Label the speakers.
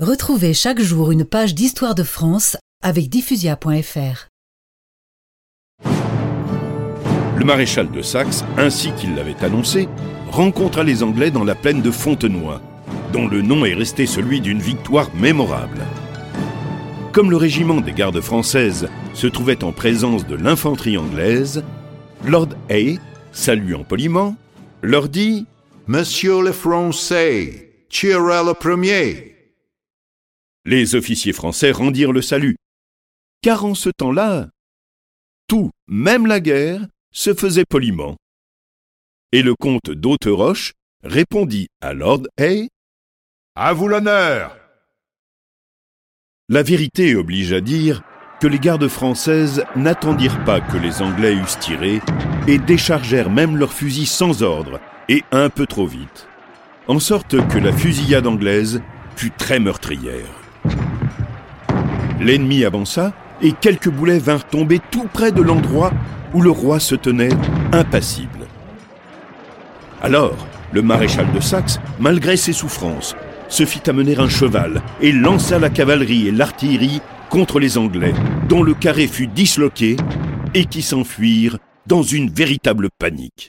Speaker 1: Retrouvez chaque jour une page d'histoire de France avec diffusia.fr.
Speaker 2: Le maréchal de Saxe, ainsi qu'il l'avait annoncé, rencontra les Anglais dans la plaine de Fontenoy, dont le nom est resté celui d'une victoire mémorable. Comme le régiment des gardes françaises se trouvait en présence de l'infanterie anglaise, Lord Hay, saluant poliment, leur dit
Speaker 3: Monsieur le Français, tirez le premier.
Speaker 2: Les officiers français rendirent le salut, car en ce temps-là, tout, même la guerre, se faisait poliment. Et le comte d'Auteroche répondit à Lord Hay
Speaker 3: À vous l'honneur.
Speaker 2: La vérité oblige à dire que les gardes françaises n'attendirent pas que les Anglais eussent tiré et déchargèrent même leurs fusils sans ordre et un peu trop vite, en sorte que la fusillade anglaise fut très meurtrière. L'ennemi avança et quelques boulets vinrent tomber tout près de l'endroit où le roi se tenait impassible. Alors, le maréchal de Saxe, malgré ses souffrances, se fit amener un cheval et lança la cavalerie et l'artillerie contre les Anglais, dont le carré fut disloqué et qui s'enfuirent dans une véritable panique.